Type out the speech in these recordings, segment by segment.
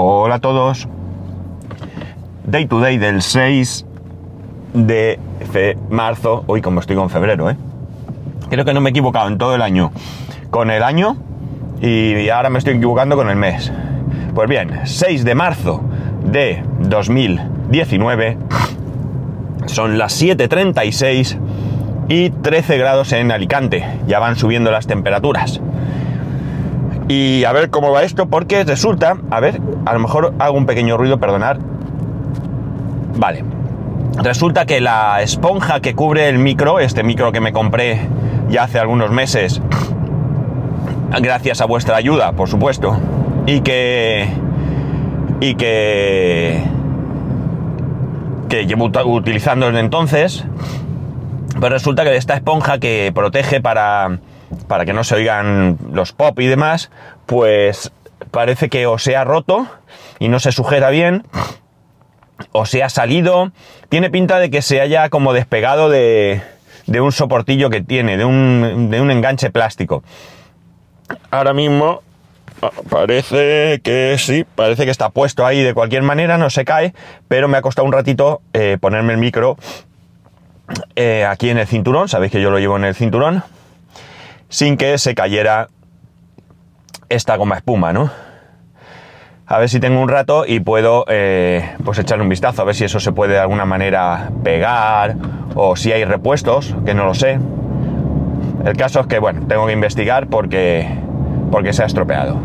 Hola a todos. Day to day del 6 de marzo. Uy, como estoy con febrero, ¿eh? Creo que no me he equivocado en todo el año con el año y ahora me estoy equivocando con el mes. Pues bien, 6 de marzo de 2019. Son las 7.36 y 13 grados en Alicante. Ya van subiendo las temperaturas. Y a ver cómo va esto, porque resulta, a ver, a lo mejor hago un pequeño ruido, perdonar. Vale. Resulta que la esponja que cubre el micro, este micro que me compré ya hace algunos meses, gracias a vuestra ayuda, por supuesto, y que y que que llevo utilizando desde entonces, pues resulta que esta esponja que protege para para que no se oigan los pop y demás, pues parece que o se ha roto y no se sujeta bien, o se ha salido, tiene pinta de que se haya como despegado de, un soportillo que tiene, de un, de un enganche plástico. Ahora mismo ah, parece que sí, parece que está puesto ahí de cualquier manera, no se cae, pero me ha costado un ratito eh, ponerme el micro eh, aquí en el cinturón, sabéis que yo lo llevo en el cinturón, sin que se cayera esta goma espuma, ¿no? A ver si tengo un rato y puedo eh, pues echarle un vistazo, a ver si eso se puede de alguna manera pegar o si hay repuestos, que no lo sé. El caso es que, bueno, tengo que investigar porque, porque se ha estropeado.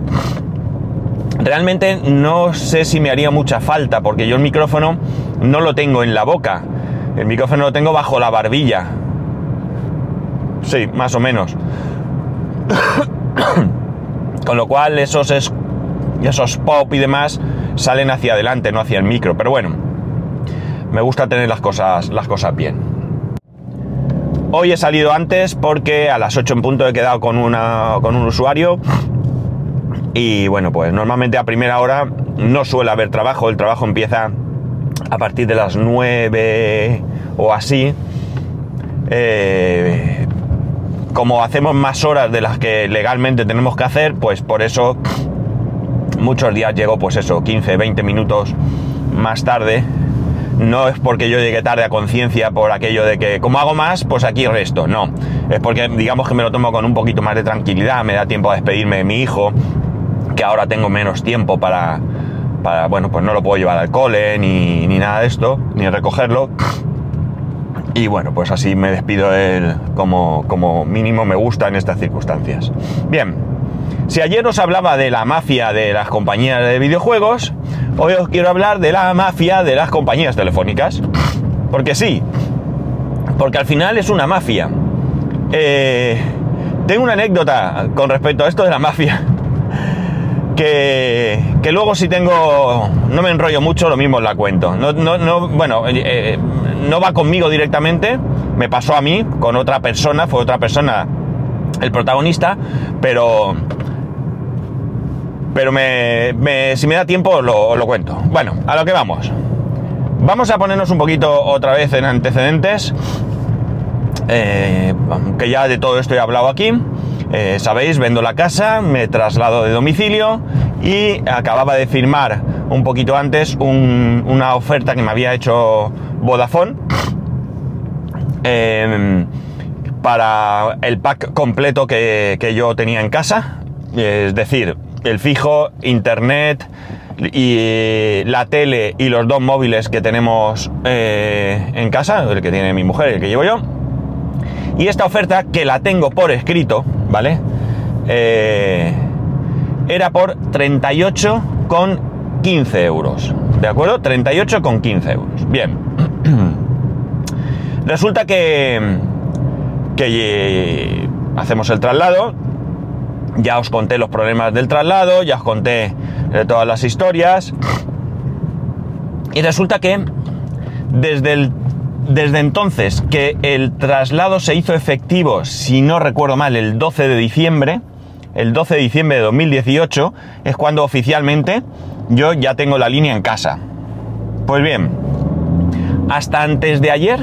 Realmente no sé si me haría mucha falta porque yo el micrófono no lo tengo en la boca. El micrófono lo tengo bajo la barbilla. Sí, más o menos. Con lo cual esos, es, esos pop y demás salen hacia adelante, no hacia el micro. Pero bueno, me gusta tener las cosas, las cosas bien. Hoy he salido antes porque a las 8 en punto he quedado con, una, con un usuario. Y bueno, pues normalmente a primera hora no suele haber trabajo. El trabajo empieza a partir de las 9 o así. Eh, como hacemos más horas de las que legalmente tenemos que hacer, pues por eso muchos días llego, pues eso, 15, 20 minutos más tarde. No es porque yo llegue tarde a conciencia por aquello de que como hago más, pues aquí resto. No, es porque digamos que me lo tomo con un poquito más de tranquilidad, me da tiempo a despedirme de mi hijo, que ahora tengo menos tiempo para, para bueno, pues no lo puedo llevar al cole ni, ni nada de esto, ni recogerlo. Y bueno, pues así me despido de él como, como mínimo me gusta en estas circunstancias. Bien, si ayer os hablaba de la mafia de las compañías de videojuegos, hoy os quiero hablar de la mafia de las compañías telefónicas. Porque sí, porque al final es una mafia. Eh, tengo una anécdota con respecto a esto de la mafia. Que, que, luego si tengo, no me enrollo mucho, lo mismo la cuento. No, no, no bueno, eh, no va conmigo directamente, me pasó a mí, con otra persona, fue otra persona el protagonista, pero... Pero me, si me da tiempo lo, lo cuento. Bueno, a lo que vamos. Vamos a ponernos un poquito otra vez en antecedentes. Eh, que ya de todo esto he hablado aquí. Eh, sabéis, vendo la casa, me traslado de domicilio y acababa de firmar un poquito antes una oferta que me había hecho Vodafone em, para el pack completo que, yo tenía en casa, es decir, el fijo, internet y la tele y los dos móviles que tenemos eh, en casa, el que tiene mi mujer y el que llevo yo. Y esta oferta, que la tengo por escrito, ¿vale? Eh, era por 38,15 euros. ¿De acuerdo? 38,15 euros. Bien. Resulta que, que eh, hacemos el traslado. Ya os conté los problemas del traslado, ya os conté de todas las historias. Y resulta que desde, desde entonces que el traslado se hizo efectivo, si no recuerdo mal, el 12 de diciembre, el 12 de diciembre de 2018, es cuando oficialmente yo ya tengo la línea en casa. Pues bien, hasta antes de ayer,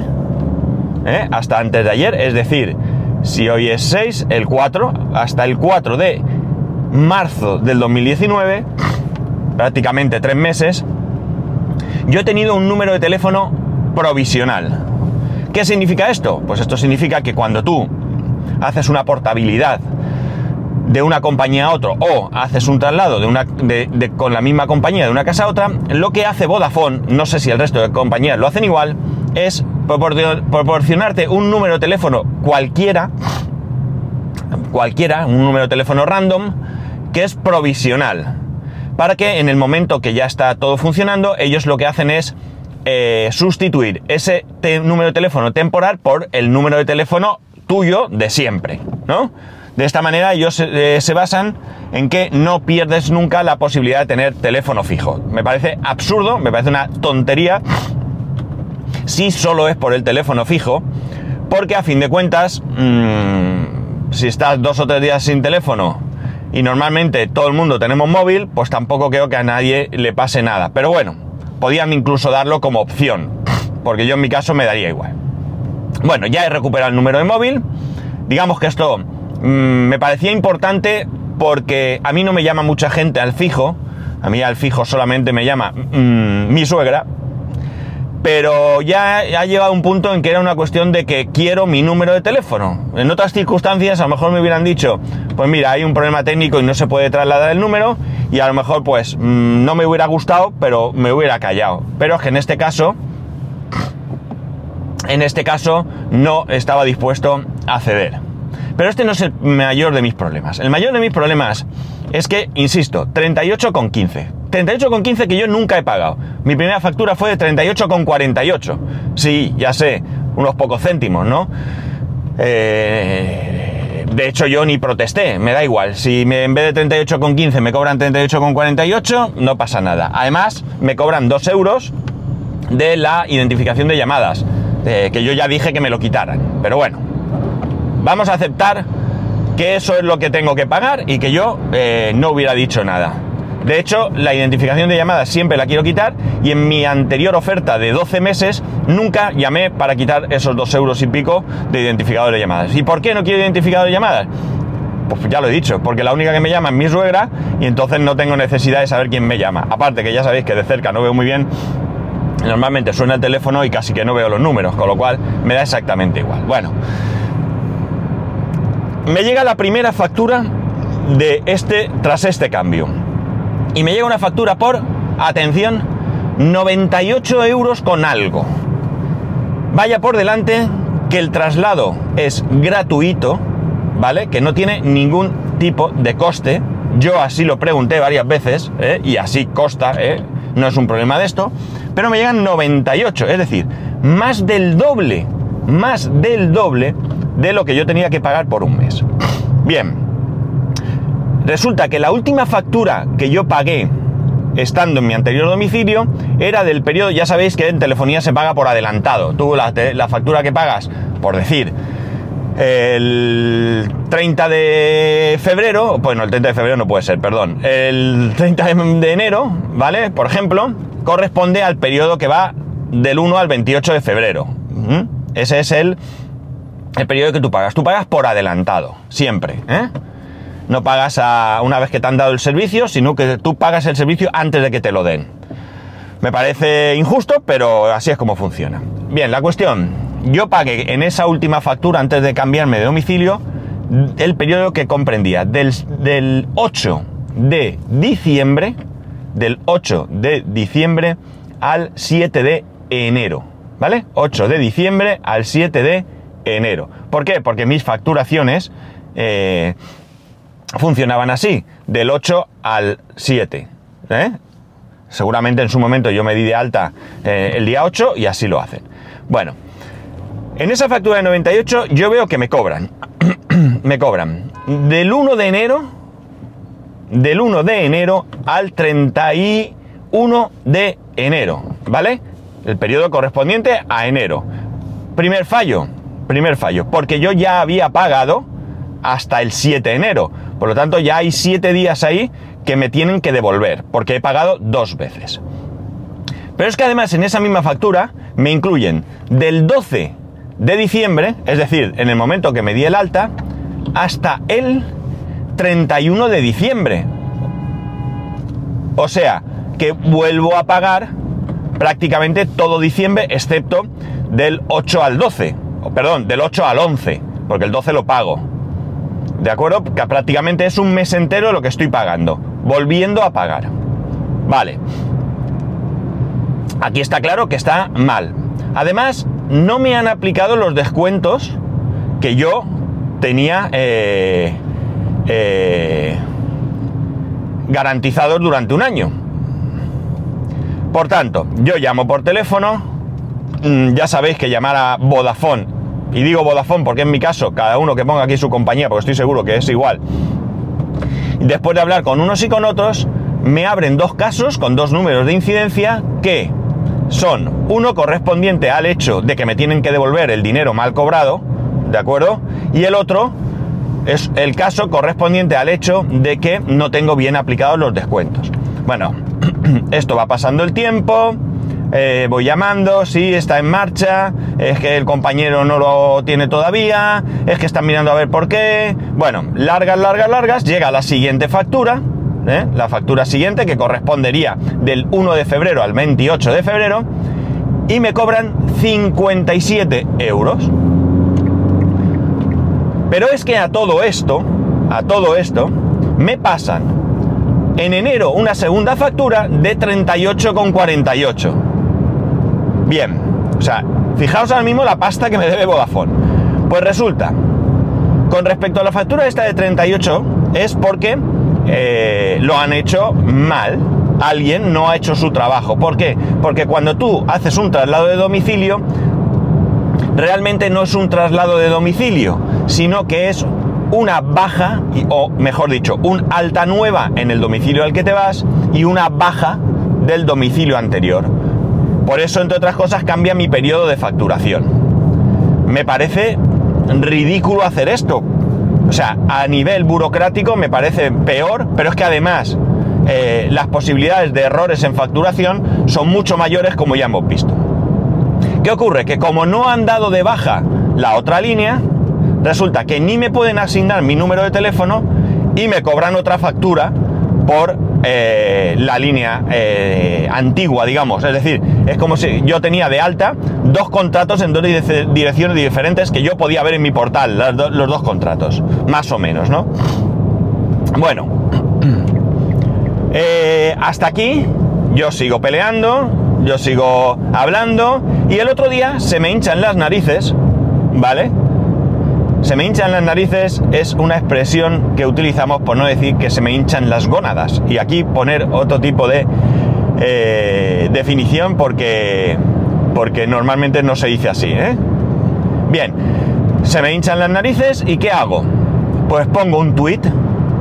¿eh? hasta antes de ayer, es decir, si hoy es 6, el 4, hasta el 4 de marzo del 2019, prácticamente tres meses, yo he tenido un número de teléfono provisional. ¿Qué significa esto? Pues esto significa que cuando tú haces una portabilidad de una compañía a otro o haces un traslado de una, con la misma compañía de una casa a otra, lo que hace Vodafone, no sé si el resto de compañías lo hacen igual, es proporcionarte un número de teléfono cualquiera, cualquiera, un número de teléfono random, que es provisional. Para que en el momento que ya está todo funcionando, ellos lo que hacen es eh, sustituir ese número de teléfono temporal por el número de teléfono tuyo de siempre, ¿no? De esta manera ellos eh, se, basan en que no pierdes nunca la posibilidad de tener teléfono fijo. Me parece absurdo, me parece una tontería si solo es por el teléfono fijo, porque a fin de cuentas, mm, si estás dos o tres días sin teléfono y normalmente todo el mundo tenemos móvil, pues tampoco creo que a nadie le pase nada. Pero bueno, podían incluso darlo como opción, porque yo en mi caso me daría igual. Bueno, ya he recuperado el número de móvil. Digamos que esto mm, me parecía importante porque a mí no me llama mucha gente al fijo. A mí al fijo solamente me llama mm, mi suegra. Pero ya ha llegado un punto en que era una cuestión de que quiero mi número de teléfono. En otras circunstancias a lo mejor me hubieran dicho, pues mira, hay un problema técnico y no se puede trasladar el número y a lo mejor pues mm, no me hubiera gustado, pero me hubiera callado. Pero es que en este caso en este caso no estaba dispuesto a ceder. Pero este no es el mayor de mis problemas. El mayor de mis problemas es que, insisto, 38,15. 38,15 que yo nunca he pagado. Mi primera factura fue de 38,48. Sí, ya sé, unos pocos céntimos, ¿no? Eh, de hecho, yo ni protesté, me da igual. Si en vez de 38,15 me cobran 38,48, no pasa nada. Además, me cobran 2 euros de la identificación de llamadas que yo ya dije que me lo quitaran. Pero bueno, vamos a aceptar que eso es lo que tengo que pagar y que yo eh, no hubiera dicho nada. De hecho, la identificación de llamadas siempre la quiero quitar y en mi anterior oferta de 12 meses nunca llamé para quitar esos 2 euros y pico de identificador de llamadas. ¿Y por qué no quiero identificador de llamadas? Pues ya lo he dicho, porque la única que me llama es mi suegra y entonces no tengo necesidad de saber quién me llama. Aparte que ya sabéis que de cerca no veo muy bien normalmente suena el teléfono y casi que no veo los números, con lo cual me da exactamente igual. Bueno, me llega la primera factura de este tras este cambio. Y me llega una factura por, atención, 98 euros con algo. Vaya por delante que el traslado es gratuito, ¿vale? Que no tiene ningún tipo de coste. Yo así lo pregunté varias veces, ¿eh? y así costa, ¿eh? no es un problema de esto pero me llegan 98, es decir, más del doble, más del doble de lo que yo tenía que pagar por un mes. Bien, resulta que la última factura que yo pagué estando en mi anterior domicilio era del periodo, ya sabéis que en telefonía se paga por adelantado. Tú la, factura que pagas, por decir, el 30 de febrero, bueno, el 30 de febrero no puede ser, perdón, el 30 de enero, ¿vale? Por ejemplo, corresponde al periodo que va del 1 al 28 de febrero. Ese es el, el periodo que tú pagas. Tú pagas por adelantado, siempre. ¿eh? No pagas a una vez que te han dado el servicio, sino que tú pagas el servicio antes de que te lo den. Me parece injusto, pero así es como funciona. Bien, la cuestión. Yo pagué en esa última factura, antes de cambiarme de domicilio, el periodo que comprendía del, del 8 de diciembre del 8 de diciembre al 7 de enero. ¿Vale? 8 de diciembre al 7 de enero. ¿Por qué? Porque mis facturaciones eh, funcionaban así, del 8 al 7. ¿eh? Seguramente en su momento yo me di de alta eh, el día 8 y así lo hacen. Bueno, en esa factura de 98 yo veo que me cobran. me cobran del 1 de enero del 1 de enero al 31 de enero, ¿vale? El periodo correspondiente a enero. Primer fallo, primer fallo, porque yo ya había pagado hasta el 7 de enero. Por lo tanto, ya hay 7 días ahí que me tienen que devolver, porque he pagado dos veces. Pero es que además en esa misma factura me incluyen del 12 de diciembre, es decir, en el momento que me di el alta, hasta el 31 de diciembre. O sea, que vuelvo a pagar prácticamente todo diciembre, excepto del 8 al 12, perdón, del 8 al 11, porque el 12 lo pago. ¿De acuerdo? Que prácticamente es un mes entero lo que estoy pagando, volviendo a pagar. Vale. Aquí está claro que está mal. Además, no me han aplicado los descuentos que yo tenía eh, eh, garantizados durante un año. Por tanto, yo llamo por teléfono, ya sabéis que llamar a Vodafone, y digo Vodafone porque en mi caso, cada uno que ponga aquí su compañía, porque estoy seguro que es igual, después de hablar con unos y con otros, me abren dos casos con dos números de incidencia que son uno correspondiente al hecho de que me tienen que devolver el dinero mal cobrado, ¿de acuerdo? Y el otro es el caso correspondiente al hecho de que no tengo bien aplicados los descuentos. Bueno, esto va pasando el tiempo, eh, voy llamando, sí, está en marcha, es que el compañero no lo tiene todavía, es que están mirando a ver por qué. Bueno, largas, largas, largas, llega la siguiente factura, ¿eh? la factura siguiente que correspondería del 1 de febrero al 28 de febrero, y me cobran 57 euros. Pero es que a todo esto, a todo esto, me pasan en enero una segunda factura de 38,48. Bien, o sea, fijaos ahora mismo la pasta que me debe Vodafone. Pues resulta, con respecto a la factura esta de 38, es porque eh, lo han hecho mal. Alguien no ha hecho su trabajo. ¿Por qué? Porque cuando tú haces un traslado de domicilio, realmente no es un traslado de domicilio, sino que es una baja, o mejor dicho, un alta nueva en el domicilio al que te vas y una baja del domicilio anterior. Por eso, entre otras cosas, cambia mi periodo de facturación. Me parece ridículo hacer esto. O sea, a nivel burocrático me parece peor, pero es que además eh, las posibilidades de errores en facturación son mucho mayores como ya hemos visto. ¿Qué ocurre? Que como no han dado de baja la otra línea, resulta que ni me pueden asignar mi número de teléfono y me cobran otra factura por eh, la línea eh, antigua, digamos. Es decir, es como si yo tenía de alta dos contratos en dos direcciones diferentes que yo podía ver en mi portal, los dos contratos, más o menos, ¿no? Bueno, eh, hasta aquí yo sigo peleando, yo sigo hablando y el otro día se me hinchan las narices, ¿vale? Se me hinchan las narices es una expresión que utilizamos por no decir que se me hinchan las gónadas. Y aquí poner otro tipo de eh, definición porque, porque normalmente no se dice así. ¿eh? Bien, se me hinchan las narices y ¿qué hago? Pues pongo un tweet,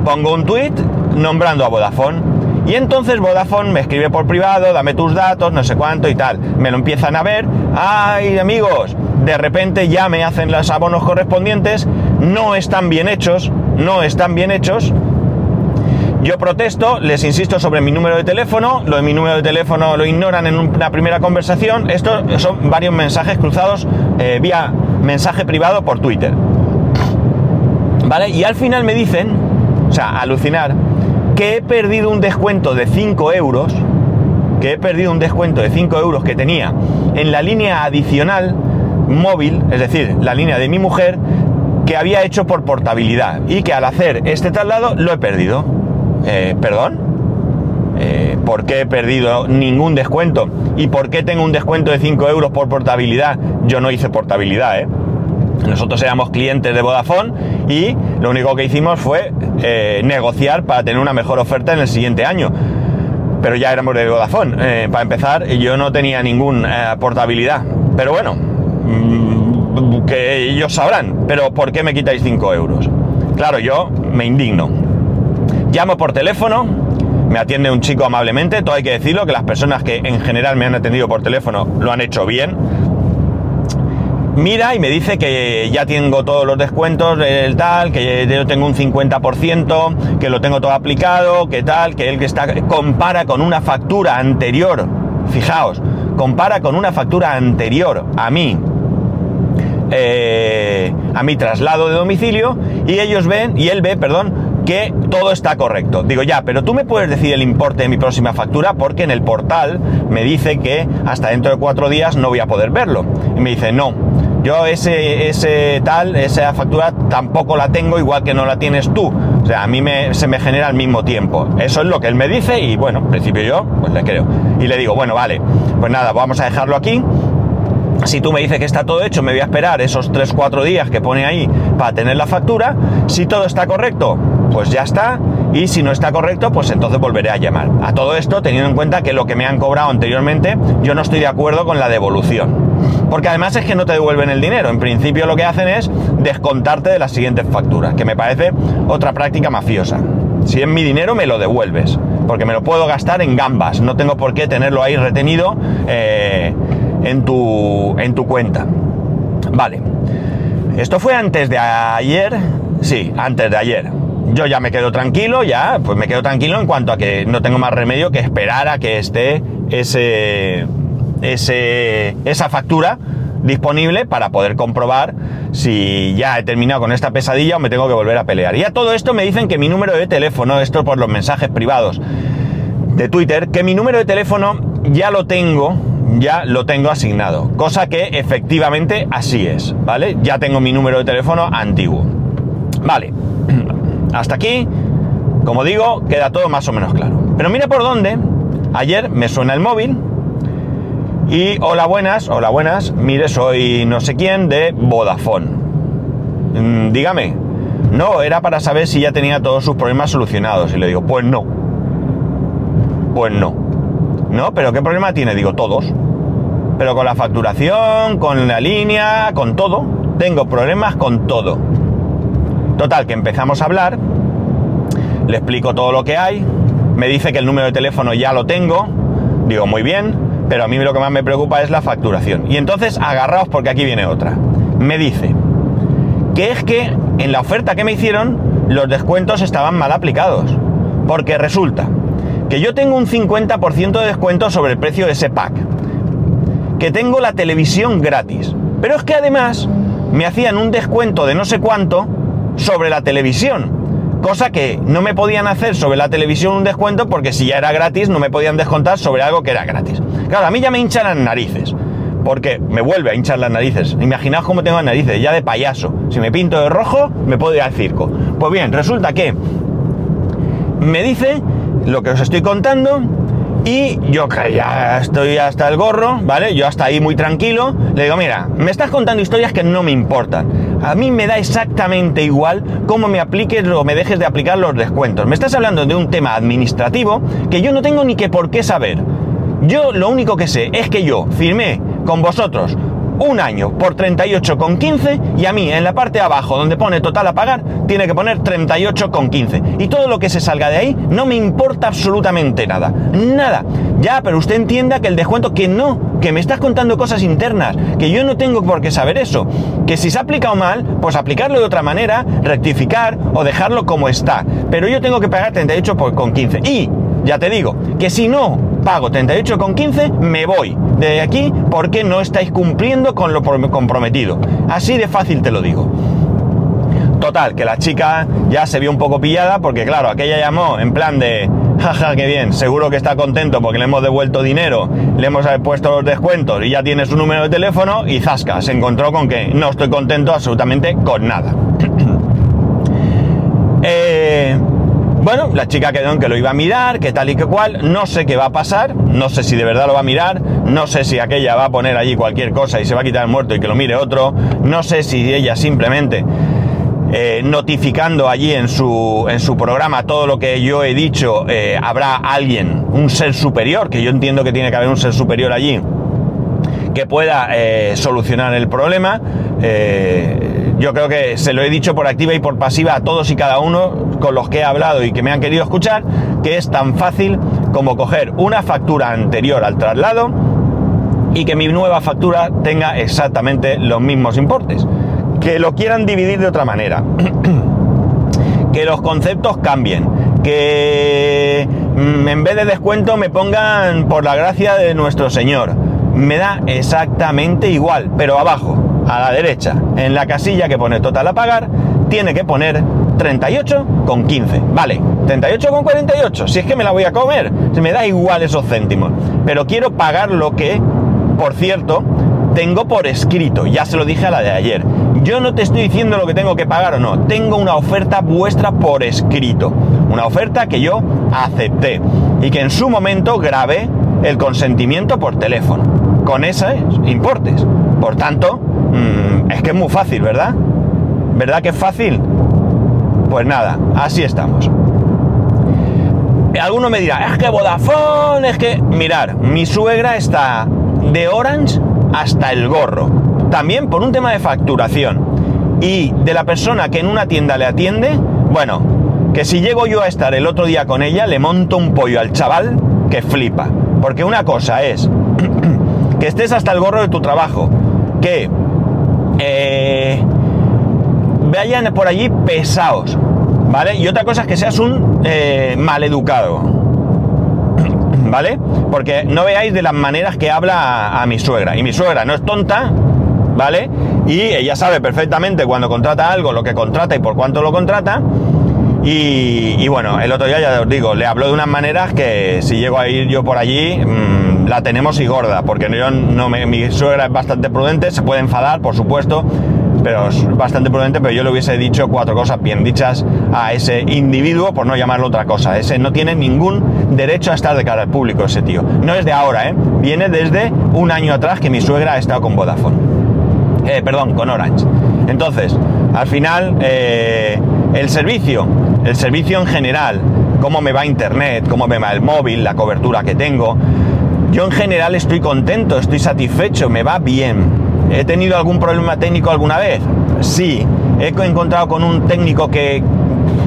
pongo un tweet nombrando a Vodafone. Y entonces Vodafone me escribe por privado, dame tus datos, no sé cuánto y tal. Me lo empiezan a ver. ¡Ay, amigos! De repente ya me hacen los abonos correspondientes, no están bien hechos, no están bien hechos. Yo protesto, les insisto sobre mi número de teléfono, lo de mi número de teléfono lo ignoran en una primera conversación. Estos son varios mensajes cruzados eh, vía mensaje privado por Twitter. ¿Vale? Y al final me dicen, o sea, alucinar, que he perdido un descuento de 5 euros, que he perdido un descuento de 5 euros que tenía en la línea adicional móvil, es decir, la línea de mi mujer, que había hecho por portabilidad y que al hacer este traslado lo he perdido. Eh, ¿Perdón? Eh, ¿Por qué he perdido ningún descuento? ¿Y por qué tengo un descuento de 5 euros por portabilidad? Yo no hice portabilidad, ¿eh? Nosotros éramos clientes de Vodafone y lo único que hicimos fue eh, negociar para tener una mejor oferta en el siguiente año. Pero ya éramos de Vodafone. para empezar, yo no tenía ninguna portabilidad. Pero bueno, que ellos sabrán, pero ¿por qué me quitáis 5 euros? Claro, yo me indigno. Llamo por teléfono, me atiende un chico amablemente, todo hay que decirlo, que las personas que en general me han atendido por teléfono lo han hecho bien. Mira y me dice que ya tengo todos los descuentos del tal, que yo tengo un 50%, que lo tengo todo aplicado, que tal, que él que está compara con una factura anterior. Fijaos, compara con una factura anterior a mí eh, a mi traslado de domicilio y ellos ven, y él ve, perdón, que todo está correcto. Digo, ya, pero tú me puedes decir el importe de mi próxima factura porque en el portal me dice que hasta dentro de cuatro días no voy a poder verlo. Y me dice, no, yo ese, ese tal, esa factura tampoco la tengo igual que no la tienes tú. O sea, a mí me, se me genera al mismo tiempo. Eso es lo que él me dice y bueno, en principio yo pues le creo. Y le digo, bueno, vale, pues nada, vamos a dejarlo aquí. Si tú me dices que está todo hecho, me voy a esperar esos 3-4 días que pone ahí para tener la factura. Si todo está correcto, pues ya está. Y si no está correcto, pues entonces volveré a llamar. A todo esto, teniendo en cuenta que lo que me han cobrado anteriormente, yo no estoy de acuerdo con la devolución. Porque además es que no te devuelven el dinero. En principio lo que hacen es descontarte de las siguientes facturas, que me parece otra práctica mafiosa. Si es mi dinero, me lo devuelves. Porque me lo puedo gastar en gambas. No tengo por qué tenerlo ahí retenido. Eh, en tu, en tu cuenta. Vale. Esto fue antes de ayer. Sí, antes de ayer. Yo ya me quedo tranquilo, ya, pues me quedo tranquilo en cuanto a que no tengo más remedio que esperar a que esté ese, ese, esa factura disponible para poder comprobar si ya he terminado con esta pesadilla o me tengo que volver a pelear. Y a todo esto me dicen que mi número de teléfono, esto por los mensajes privados de Twitter, que mi número de teléfono ya lo tengo ya lo tengo asignado. Cosa que efectivamente así es, ¿vale? Ya tengo mi número de teléfono antiguo. Vale. Hasta aquí, como digo, queda todo más o menos claro. Pero mira por dónde. Ayer me suena el móvil. Y hola buenas, hola buenas. Mire, soy no sé quién de Vodafone. Mm, dígame. No, era para saber si ya tenía todos sus problemas solucionados. Y le digo, pues no. Pues no. No, pero ¿qué problema tiene? Digo, todos. Pero con la facturación, con la línea, con todo. Tengo problemas con todo. Total, que empezamos a hablar. Le explico todo lo que hay. Me dice que el número de teléfono ya lo tengo. Digo, muy bien. Pero a mí lo que más me preocupa es la facturación. Y entonces, agarraos porque aquí viene otra. Me dice que es que en la oferta que me hicieron, los descuentos estaban mal aplicados. Porque resulta que yo tengo un 50% de descuento sobre el precio de ese pack, que tengo la televisión gratis, pero es que además me hacían un descuento de no sé cuánto sobre la televisión, cosa que no me podían hacer sobre la televisión un descuento porque si ya era gratis no me podían descontar sobre algo que era gratis. Claro, a mí ya me hinchan las narices. Porque me vuelve a hinchar las narices. Imaginaos cómo tengo las narices, ya de payaso. Si me pinto de rojo, me puedo ir al circo. Pues bien, resulta que me dice lo que os estoy contando y yo que ya estoy hasta el gorro, ¿vale? Yo hasta ahí muy tranquilo, le digo, mira, me estás contando historias que no me importan. A mí me da exactamente igual cómo me apliques o me dejes de aplicar los descuentos. Me estás hablando de un tema administrativo que yo no tengo ni que por qué saber. Yo lo único que sé es que yo firmé con vosotros un año por 38,15 y a mí en la parte de abajo donde pone total a pagar tiene que poner 38,15 y todo lo que se salga de ahí no me importa absolutamente nada, nada. Ya, pero usted entienda que el descuento que no, que me estás contando cosas internas, que yo no tengo por qué saber eso, que si se ha aplicado mal, pues aplicarlo de otra manera, rectificar o dejarlo como está, pero yo tengo que pagar 38,15 y ya te digo que si no pago 38,15, me voy de aquí porque no estáis cumpliendo con lo comprometido. Así de fácil te lo digo. Total, que la chica ya se vio un poco pillada porque claro, aquella llamó en plan de, jaja, qué bien, seguro que está contento porque le hemos devuelto dinero, le hemos puesto los descuentos y ya tiene su número de teléfono y zasca, se encontró con que no estoy contento absolutamente con nada. eh, bueno, la chica quedó en que lo iba a mirar, que tal y que cual, no sé qué va a pasar, no sé si de verdad lo va a mirar, no sé si aquella va a poner allí cualquier cosa y se va a quitar el muerto y que lo mire otro, no sé si ella simplemente eh, notificando allí en su, en su programa todo lo que yo he dicho, eh, habrá alguien, un ser superior, que yo entiendo que tiene que haber un ser superior allí, que pueda eh, solucionar el problema. Yo creo que se lo he dicho por activa y por pasiva a todos y cada uno con los que he hablado y que me han querido escuchar, que es tan fácil como coger una factura anterior al traslado y que mi nueva factura tenga exactamente los mismos importes. Que lo quieran dividir de otra manera. que los conceptos cambien. Que mm, en vez de descuento me pongan por la gracia de nuestro Señor. Me da exactamente igual, pero abajo, a la derecha, en la casilla que pone total a pagar, tiene que poner 38 con 15. Vale, 38 con 48. Si es que me la voy a comer, se me da igual esos céntimos. Pero quiero pagar lo que, por cierto, tengo por escrito. Ya se lo dije a la de ayer. Yo no te estoy diciendo lo que tengo que pagar o no. Tengo una oferta vuestra por escrito. Una oferta que yo acepté. Y que en su momento grabé el consentimiento por teléfono. Con esos importes. Por tanto, mmm, es que es muy fácil, ¿verdad? ¿Verdad que es fácil? Pues nada, así estamos. Alguno me dirá, es que Vodafone, es que... Mirar, mi suegra está de Orange hasta el gorro. También por un tema de facturación. Y de la persona que en una tienda le atiende, bueno, que si llego yo a estar el otro día con ella, le monto un pollo al chaval que flipa. Porque una cosa es que estés hasta el gorro de tu trabajo, que eh, vayan por allí pesados, ¿vale? Y otra cosa es que seas un eh, maleducado, ¿vale? Porque no veáis de las maneras que habla a, a, mi suegra. Y mi suegra no es tonta, ¿vale? Y ella sabe perfectamente cuando contrata algo, lo que contrata y por cuánto lo contrata. Y, bueno, el otro día ya os digo, le habló de unas maneras que si llego a ir yo por allí, mmm, la tenemos y gorda, porque yo no me, mi suegra es bastante prudente, se puede enfadar, por supuesto, pero es bastante prudente, pero yo le hubiese dicho cuatro cosas bien dichas a ese individuo, por no llamarlo otra cosa. Ese no tiene ningún derecho a estar de cara al público, ese tío. No es de ahora, ¿eh? Viene desde un año atrás que mi suegra ha estado con Vodafone. Eh, perdón, con Orange. Entonces, al final, eh, el servicio, el servicio en general, cómo me va internet, cómo me va el móvil, la cobertura que tengo. Yo en general estoy contento, estoy satisfecho, me va bien. ¿He tenido algún problema técnico alguna vez? Sí. He encontrado con un técnico que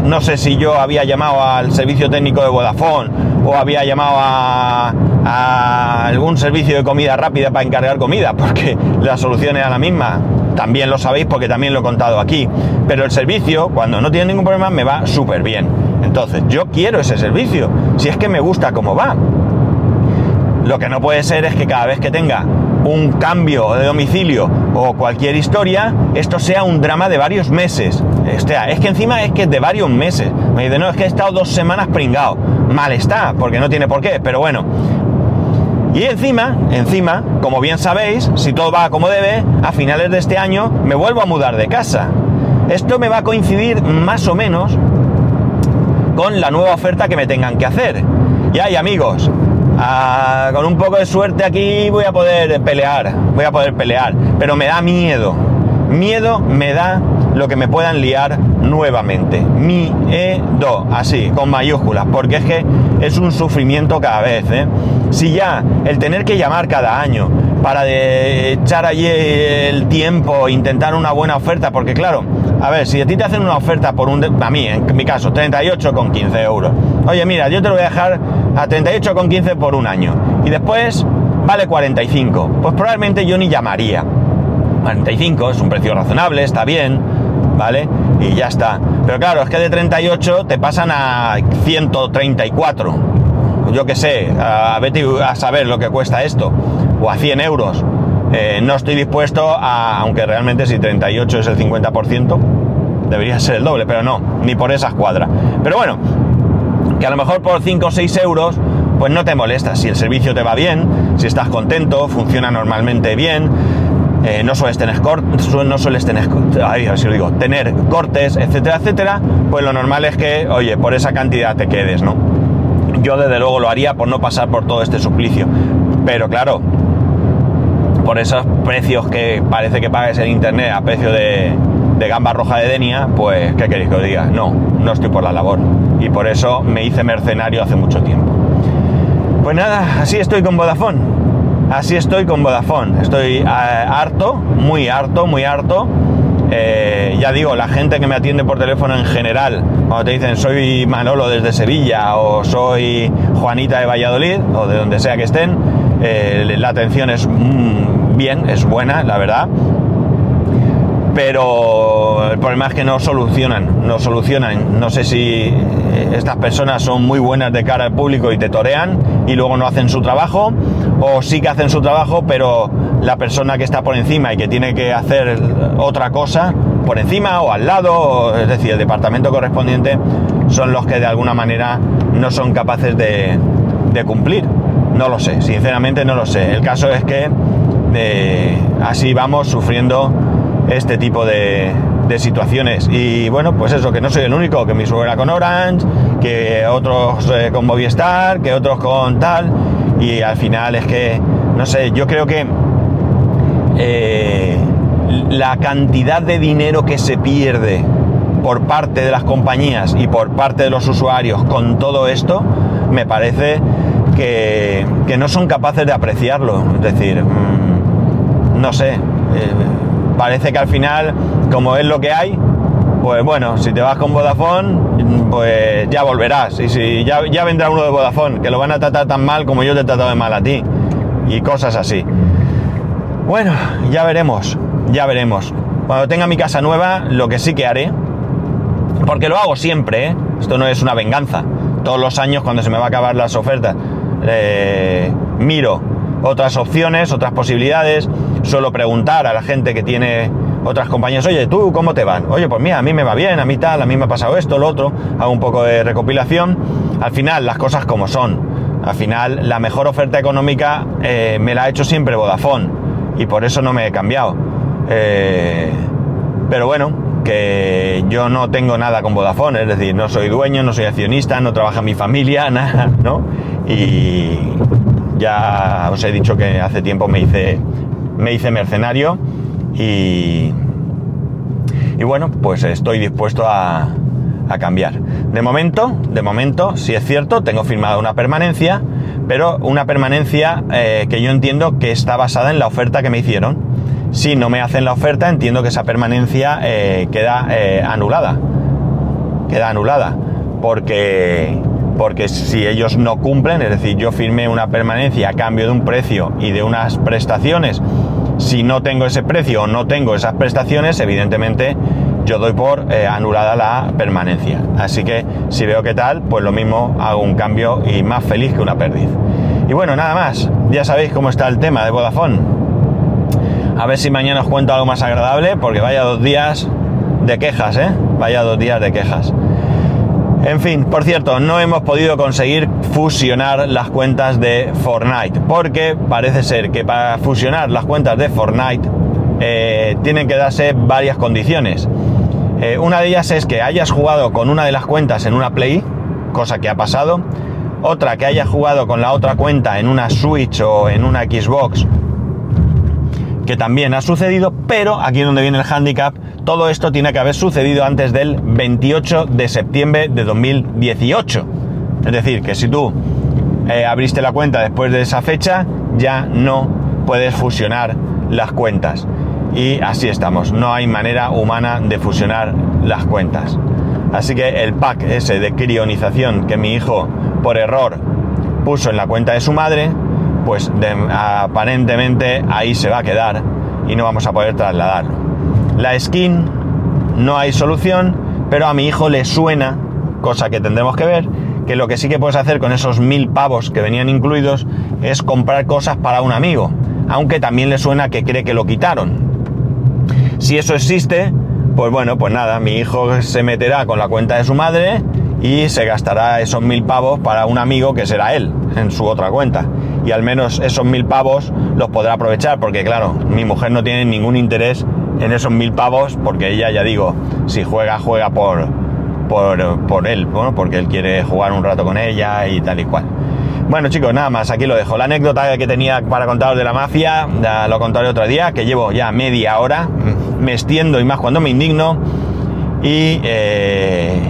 no sé si yo había llamado al servicio técnico de Vodafone o había llamado a, a algún servicio de comida rápida para encargar comida, porque la solución era la misma. También lo sabéis porque también lo he contado aquí. Pero el servicio, cuando no tiene ningún problema, me va súper bien. Entonces, yo quiero ese servicio. Si es que me gusta cómo va. Lo que no puede ser es que cada vez que tenga un cambio de domicilio o cualquier historia, esto sea un drama de varios meses. O sea, es que encima es que es de varios meses. Me dice, no, es que he estado dos semanas pringado. Mal está, porque no tiene por qué, pero bueno. Y encima, encima, como bien sabéis, si todo va como debe, a finales de este año me vuelvo a mudar de casa. Esto me va a coincidir más o menos con la nueva oferta que me tengan que hacer. Y hay amigos, Ah, con un poco de suerte aquí voy a poder pelear, voy a poder pelear, pero me da miedo. Miedo me da lo que me puedan liar nuevamente. Miedo, así, con mayúsculas, porque es que es un sufrimiento cada vez. ¿eh? Si ya el tener que llamar cada año para echar allí el tiempo, intentar una buena oferta, porque claro, a ver, si a ti te hacen una oferta por un, a mí, en mi caso, 38,15 euros. Oye, mira, yo te lo voy a dejar a 38,15 por un año. Y después vale 45. Pues probablemente yo ni llamaría. 45 es un precio razonable, está bien, ¿vale? Y ya está. Pero claro, es que de 38 te pasan a 134. Yo qué sé, a, a saber lo que cuesta esto. O a 100 euros. Eh, no estoy dispuesto a, aunque realmente si 38 es el 50%, debería ser el doble, pero no, ni por esas cuadras. Pero bueno, que a lo mejor por 5 o 6 euros, pues no te molesta. Si el servicio te va bien, si estás contento, funciona normalmente bien, eh, no sueles tener cortes, lo digo, tener cortes, etcétera, etcétera, pues lo normal es que, oye, por esa cantidad te quedes, ¿no? Yo desde luego lo haría por no pasar por todo este suplicio. Pero claro, por esos precios que parece que pagues en internet a precio de, de gamba roja de Denia, pues, ¿qué queréis que os diga? No, no estoy por la labor. Y por eso me hice mercenario hace mucho tiempo. Pues nada, así estoy con Vodafone. Así estoy con Vodafone. Estoy eh, harto, muy harto, muy harto. Eh, ya digo, la gente que me atiende por teléfono en general, cuando te dicen soy Manolo desde Sevilla o soy Juanita de Valladolid o de donde sea que estén, eh, la atención es mm, bien, es buena, la verdad pero el problema es que no solucionan, no solucionan. No sé si estas personas son muy buenas de cara al público y te torean y luego no hacen su trabajo, o sí que hacen su trabajo, pero la persona que está por encima y que tiene que hacer otra cosa, por encima o al lado, es decir, el departamento correspondiente, son los que de alguna manera no son capaces de, cumplir. No lo sé, sinceramente no lo sé. El caso es que eh, así vamos sufriendo este tipo de, situaciones. Y bueno, pues eso, que no soy el único, que mi suegra con Orange, que otros eh, con Movistar, que otros con tal. Y al final es que, no sé, yo creo que eh, la cantidad de dinero que se pierde por parte de las compañías y por parte de los usuarios con todo esto, me parece que, no son capaces de apreciarlo. Es decir, mm, no sé, eh, parece que al final, como es lo que hay, pues bueno, si te vas con Vodafone, pues ya volverás. Y si ya, ya vendrá uno de Vodafone, que lo van a tratar tan mal como yo te he tratado de mal a ti. Y cosas así. Bueno, ya veremos, ya veremos. Cuando tenga mi casa nueva, lo que sí que haré, porque lo hago siempre, ¿eh? esto no es una venganza. Todos los años cuando se me va a acabar las ofertas, eh, miro otras opciones, otras posibilidades, suelo preguntar a la gente que tiene otras compañías, oye, ¿tú cómo te van? Oye, pues mira, a mí me va bien, a mí tal, a mí me ha pasado esto, lo otro, hago un poco de recopilación. Al final, las cosas como son. Al final, la mejor oferta económica eh, me la ha hecho siempre Vodafone y por eso no me he cambiado. Eh, pero bueno, que yo no tengo nada con Vodafone, es decir, no soy dueño, no soy accionista, no trabaja mi familia, nada, ¿no? Y ya os he dicho que hace tiempo me hice, me hice mercenario y, y bueno, pues estoy dispuesto a, a cambiar. De momento, de momento, si es cierto, tengo firmada una permanencia, pero una permanencia eh, que yo entiendo que está basada en la oferta que me hicieron. Si no me hacen la oferta, entiendo que esa permanencia eh, queda eh, anulada. Queda anulada. Porque, porque si ellos no cumplen, es decir, yo firmé una permanencia a cambio de un precio y de unas prestaciones, si no tengo ese precio o no tengo esas prestaciones, evidentemente yo doy por eh, anulada la permanencia. Así que si veo que tal, pues lo mismo hago un cambio y más feliz que una perdiz. Y bueno, nada más, ya sabéis cómo está el tema de Vodafone. A ver si mañana os cuento algo más agradable, porque vaya dos días de quejas, ¿eh? Vaya dos días de quejas. En fin, por cierto, no hemos podido conseguir fusionar las cuentas de Fortnite, porque parece ser que para fusionar las cuentas de Fortnite eh, tienen que darse varias condiciones. Eh, una de ellas es que hayas jugado con una de las cuentas en una Play, cosa que ha pasado. Otra, que hayas jugado con la otra cuenta en una Switch o en una Xbox, que también ha sucedido, pero aquí es donde viene el handicap, todo esto tiene que haber sucedido antes del 28 de septiembre de 2018. Es decir, que si tú eh, abriste la cuenta después de esa fecha, ya no puedes fusionar las cuentas y así estamos. No hay manera humana de fusionar las cuentas. Así que el pack ese de crionización que mi hijo por error puso en la cuenta de su madre, pues aparentemente ahí se va a quedar y no vamos a poder trasladarlo. La skin no hay solución, pero a mi hijo le suena, cosa que tendremos que ver, que lo que sí que puedes hacer con esos mil pavos que venían incluidos es comprar cosas para un amigo, aunque también le suena que cree que lo quitaron. Si eso existe, pues bueno, pues nada, mi hijo se meterá con la cuenta de su madre y se gastará esos mil pavos para un amigo que será él en su otra cuenta. Y al menos esos mil pavos los podrá aprovechar, porque claro, mi mujer no tiene ningún interés en esos mil pavos, porque ella, ya digo, si juega, juega por, por, por él, bueno, porque él quiere jugar un rato con ella y tal y cual. Bueno chicos, nada más, aquí lo dejo. La anécdota que tenía para contaros de la mafia, ya lo contaré otro día, que llevo ya media hora, me extiendo y más cuando me indigno y eh,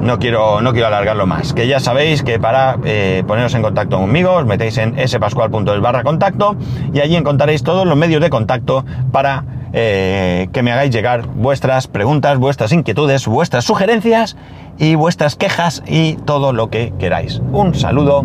no, quiero, no quiero alargarlo más. Que ya sabéis que para eh, poneros en contacto conmigo os metéis en spascual.es barra contacto y allí encontraréis todos los medios de contacto para eh, que me hagáis llegar vuestras preguntas, vuestras inquietudes, vuestras sugerencias y vuestras quejas y todo lo que queráis. Un saludo